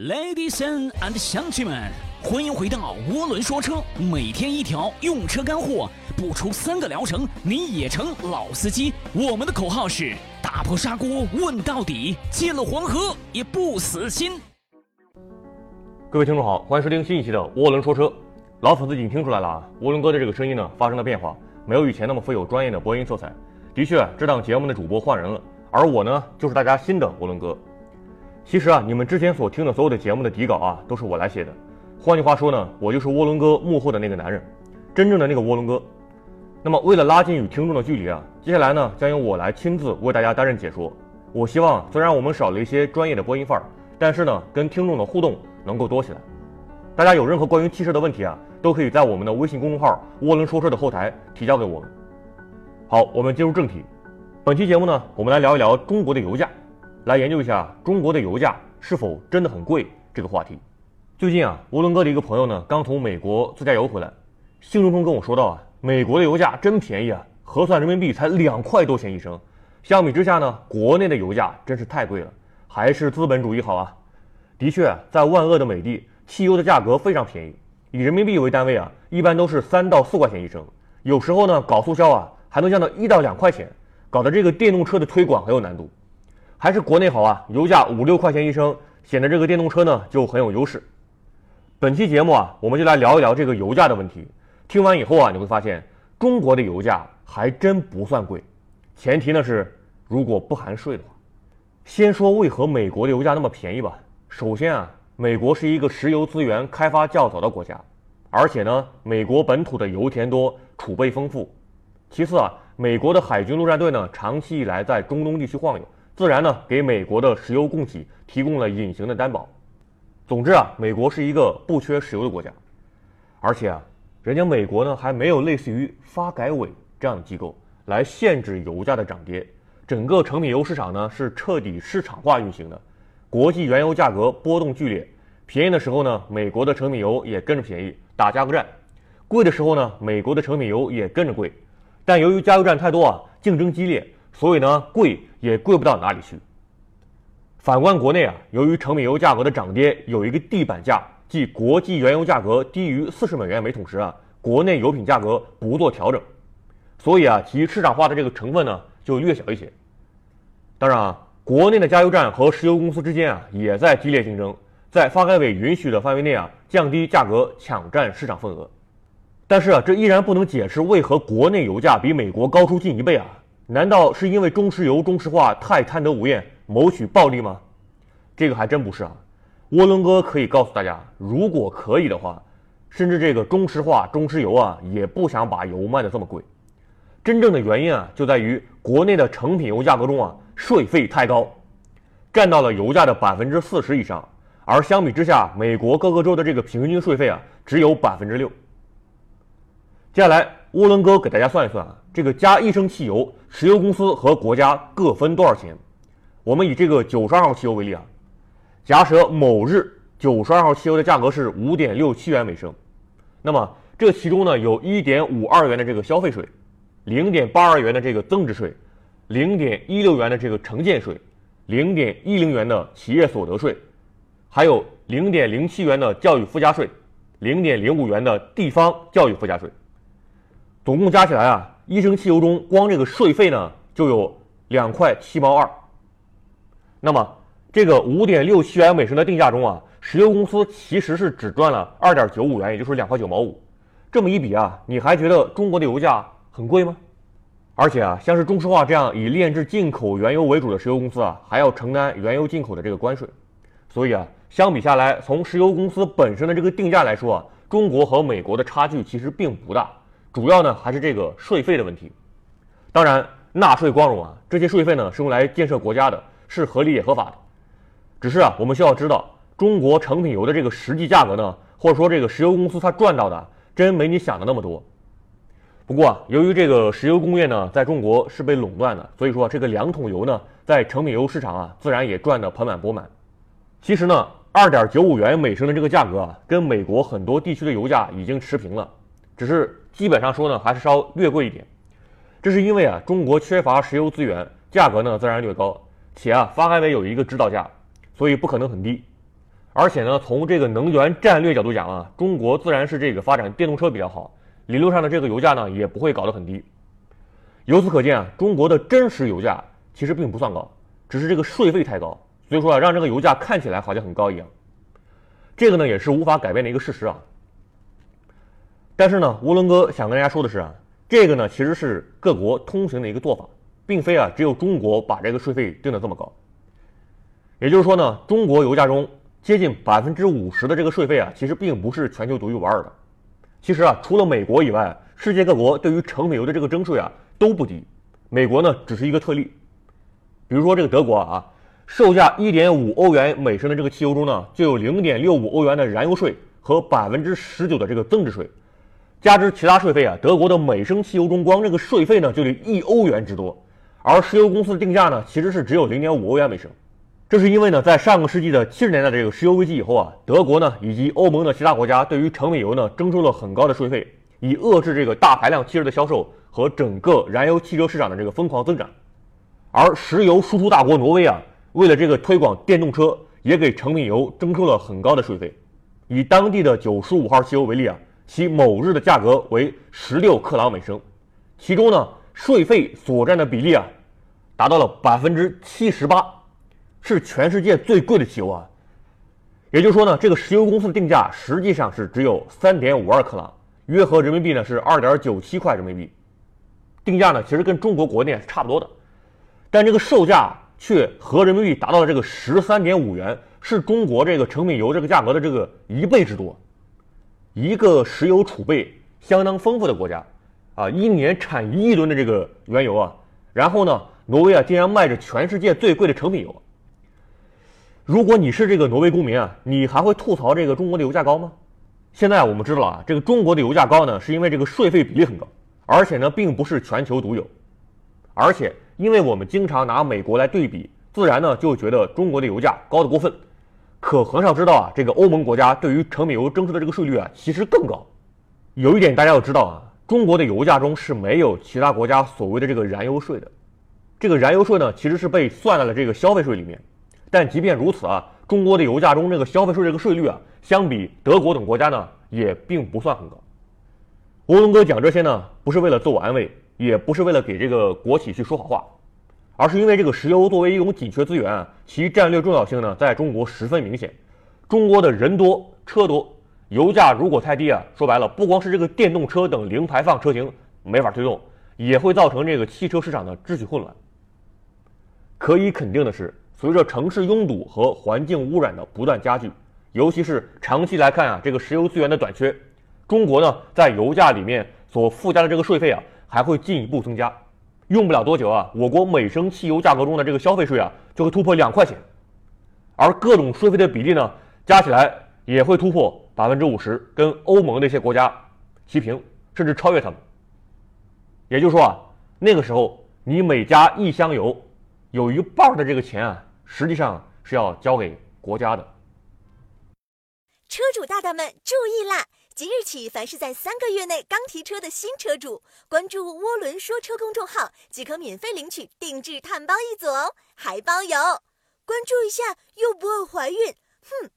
Ladies and 乡亲们，欢迎回到涡轮说车，每天一条用车干货，不出三个疗程你也成老司机。我们的口号是打破砂锅问到底，进了黄河也不死心。各位听众好，欢迎收听新一期的涡轮说车。老粉丝已经听出来了啊，涡轮哥的这个声音呢发生了变化，没有以前那么富有专业的播音色彩。的确，这档节目的主播换人了，而我呢就是大家新的涡轮哥。其实啊，你们之前所听的所有的节目的底稿啊，都是我来写的。换句话说呢，我就是涡轮哥幕后的那个男人，真正的那个涡轮哥。那么，为了拉近与听众的距离啊，接下来呢，将由我来亲自为大家担任解说。我希望，虽然我们少了一些专业的播音范儿，但是呢，跟听众的互动能够多起来。大家有任何关于汽车的问题啊，都可以在我们的微信公众号“涡轮说车”的后台提交给我们。好，我们进入正题。本期节目呢，我们来聊一聊中国的油价。来研究一下中国的油价是否真的很贵这个话题。最近啊，涡轮哥的一个朋友呢，刚从美国自驾游回来，兴冲冲跟我说到啊，美国的油价真便宜啊，核算人民币才两块多钱一升。相比之下呢，国内的油价真是太贵了，还是资本主义好啊。的确，在万恶的美帝，汽油的价格非常便宜，以人民币为单位啊，一般都是三到四块钱一升，有时候呢搞促销啊，还能降到一到两块钱，搞得这个电动车的推广很有难度。还是国内好啊，油价五六块钱一升，显得这个电动车呢就很有优势。本期节目啊，我们就来聊一聊这个油价的问题。听完以后啊，你会发现中国的油价还真不算贵，前提呢是如果不含税的话。先说为何美国的油价那么便宜吧。首先啊，美国是一个石油资源开发较早的国家，而且呢，美国本土的油田多，储备丰富。其次啊，美国的海军陆战队呢，长期以来在中东地区晃悠。自然呢，给美国的石油供给提供了隐形的担保。总之啊，美国是一个不缺石油的国家，而且啊，人家美国呢还没有类似于发改委这样的机构来限制油价的涨跌。整个成品油市场呢是彻底市场化运行的，国际原油价格波动剧烈，便宜的时候呢，美国的成品油也跟着便宜，打价格战；贵的时候呢，美国的成品油也跟着贵。但由于加油站太多啊，竞争激烈。所以呢，贵也贵不到哪里去。反观国内啊，由于成品油价格的涨跌有一个地板价，即国际原油价格低于四十美元每桶时啊，国内油品价格不做调整，所以啊，其市场化的这个成分呢就越小一些。当然啊，国内的加油站和石油公司之间啊也在激烈竞争，在发改委允许的范围内啊降低价格，抢占市场份额。但是啊，这依然不能解释为何国内油价比美国高出近一倍啊。难道是因为中石油中石化太贪得无厌，谋取暴利吗？这个还真不是啊。涡轮哥可以告诉大家，如果可以的话，甚至这个中石化、中石油啊，也不想把油卖的这么贵。真正的原因啊，就在于国内的成品油价格中啊，税费太高，占到了油价的百分之四十以上。而相比之下，美国各个州的这个平均税费啊，只有百分之六。接下来，涡轮哥给大家算一算啊，这个加一升汽油，石油公司和国家各分多少钱？我们以这个九十二号汽油为例啊，假设某日九十二号汽油的价格是五点六七元每升，那么这其中呢，有一点五二元的这个消费税，零点八二元的这个增值税，零点一六元的这个城建税，零点一零元的企业所得税，还有零点零七元的教育附加税，零点零五元的地方教育附加税。总共加起来啊，一升汽油中光这个税费呢就有两块七毛二。那么这个五点六七元每升的定价中啊，石油公司其实是只赚了二点九五元，也就是两块九毛五。这么一比啊，你还觉得中国的油价很贵吗？而且啊，像是中石化这样以炼制进口原油为主的石油公司啊，还要承担原油进口的这个关税。所以啊，相比下来，从石油公司本身的这个定价来说啊，中国和美国的差距其实并不大。主要呢还是这个税费的问题，当然纳税光荣啊，这些税费呢是用来建设国家的，是合理也合法的。只是啊，我们需要知道，中国成品油的这个实际价格呢，或者说这个石油公司它赚到的，真没你想的那么多。不过啊，由于这个石油工业呢在中国是被垄断的，所以说这个两桶油呢在成品油市场啊自然也赚得盆满钵满。其实呢，二点九五元每升的这个价格啊，跟美国很多地区的油价已经持平了。只是基本上说呢，还是稍略贵一点。这是因为啊，中国缺乏石油资源，价格呢自然略高。且啊，发改委有一个指导价，所以不可能很低。而且呢，从这个能源战略角度讲啊，中国自然是这个发展电动车比较好，理论上的这个油价呢也不会搞得很低。由此可见啊，中国的真实油价其实并不算高，只是这个税费太高，所以说啊，让这个油价看起来好像很高一样。这个呢也是无法改变的一个事实啊。但是呢，乌伦哥想跟大家说的是啊，这个呢其实是各国通行的一个做法，并非啊只有中国把这个税费定的这么高。也就是说呢，中国油价中接近百分之五十的这个税费啊，其实并不是全球独一无二的。其实啊，除了美国以外，世界各国对于成品油的这个征税啊都不低，美国呢只是一个特例。比如说这个德国啊，售价一点五欧元每升的这个汽油中呢，就有零点六五欧元的燃油税和百分之十九的这个增值税。加之其他税费啊，德国的每升汽油中光这个税费呢就得一欧元之多，而石油公司的定价呢其实是只有零点五欧元每升。这是因为呢，在上个世纪的七十年代这个石油危机以后啊，德国呢以及欧盟的其他国家对于成品油呢征收了很高的税费，以遏制这个大排量汽车的销售和整个燃油汽车市场的这个疯狂增长。而石油输出大国挪威啊，为了这个推广电动车，也给成品油征收了很高的税费。以当地的九十五号汽油为例啊。其某日的价格为十六克朗每升，其中呢，税费所占的比例啊，达到了百分之七十八，是全世界最贵的汽油啊。也就是说呢，这个石油公司的定价实际上是只有三点五二克朗，约合人民币呢是二点九七块人民币，定价呢其实跟中国国内是差不多的，但这个售价却和人民币达到了这个十三点五元，是中国这个成品油这个价格的这个一倍之多。一个石油储备相当丰富的国家，啊，一年产一亿吨的这个原油啊，然后呢，挪威啊竟然卖着全世界最贵的成品油。如果你是这个挪威公民啊，你还会吐槽这个中国的油价高吗？现在我们知道了啊，这个中国的油价高呢，是因为这个税费比例很高，而且呢，并不是全球独有，而且因为我们经常拿美国来对比，自然呢就觉得中国的油价高的过分。可很少知道啊，这个欧盟国家对于成品油征收的这个税率啊，其实更高。有一点大家要知道啊，中国的油价中是没有其他国家所谓的这个燃油税的。这个燃油税呢，其实是被算在了这个消费税里面。但即便如此啊，中国的油价中这个消费税这个税率啊，相比德国等国家呢，也并不算很高。欧文哥讲这些呢，不是为了自我安慰，也不是为了给这个国企去说好话。而是因为这个石油作为一种紧缺资源啊，其战略重要性呢，在中国十分明显。中国的人多车多，油价如果太低啊，说白了，不光是这个电动车等零排放车型没法推动，也会造成这个汽车市场的秩序混乱。可以肯定的是，随着城市拥堵和环境污染的不断加剧，尤其是长期来看啊，这个石油资源的短缺，中国呢在油价里面所附加的这个税费啊，还会进一步增加。用不了多久啊，我国每升汽油价格中的这个消费税啊，就会突破两块钱，而各种税费的比例呢，加起来也会突破百分之五十，跟欧盟那些国家齐平，甚至超越他们。也就是说啊，那个时候你每加一箱油，有一半的这个钱啊，实际上是要交给国家的。车主大大们注意啦！即日起，凡是在三个月内刚提车的新车主，关注“涡轮说车”公众号即可免费领取定制碳包一组哦，还包邮。关注一下又不会怀孕，哼。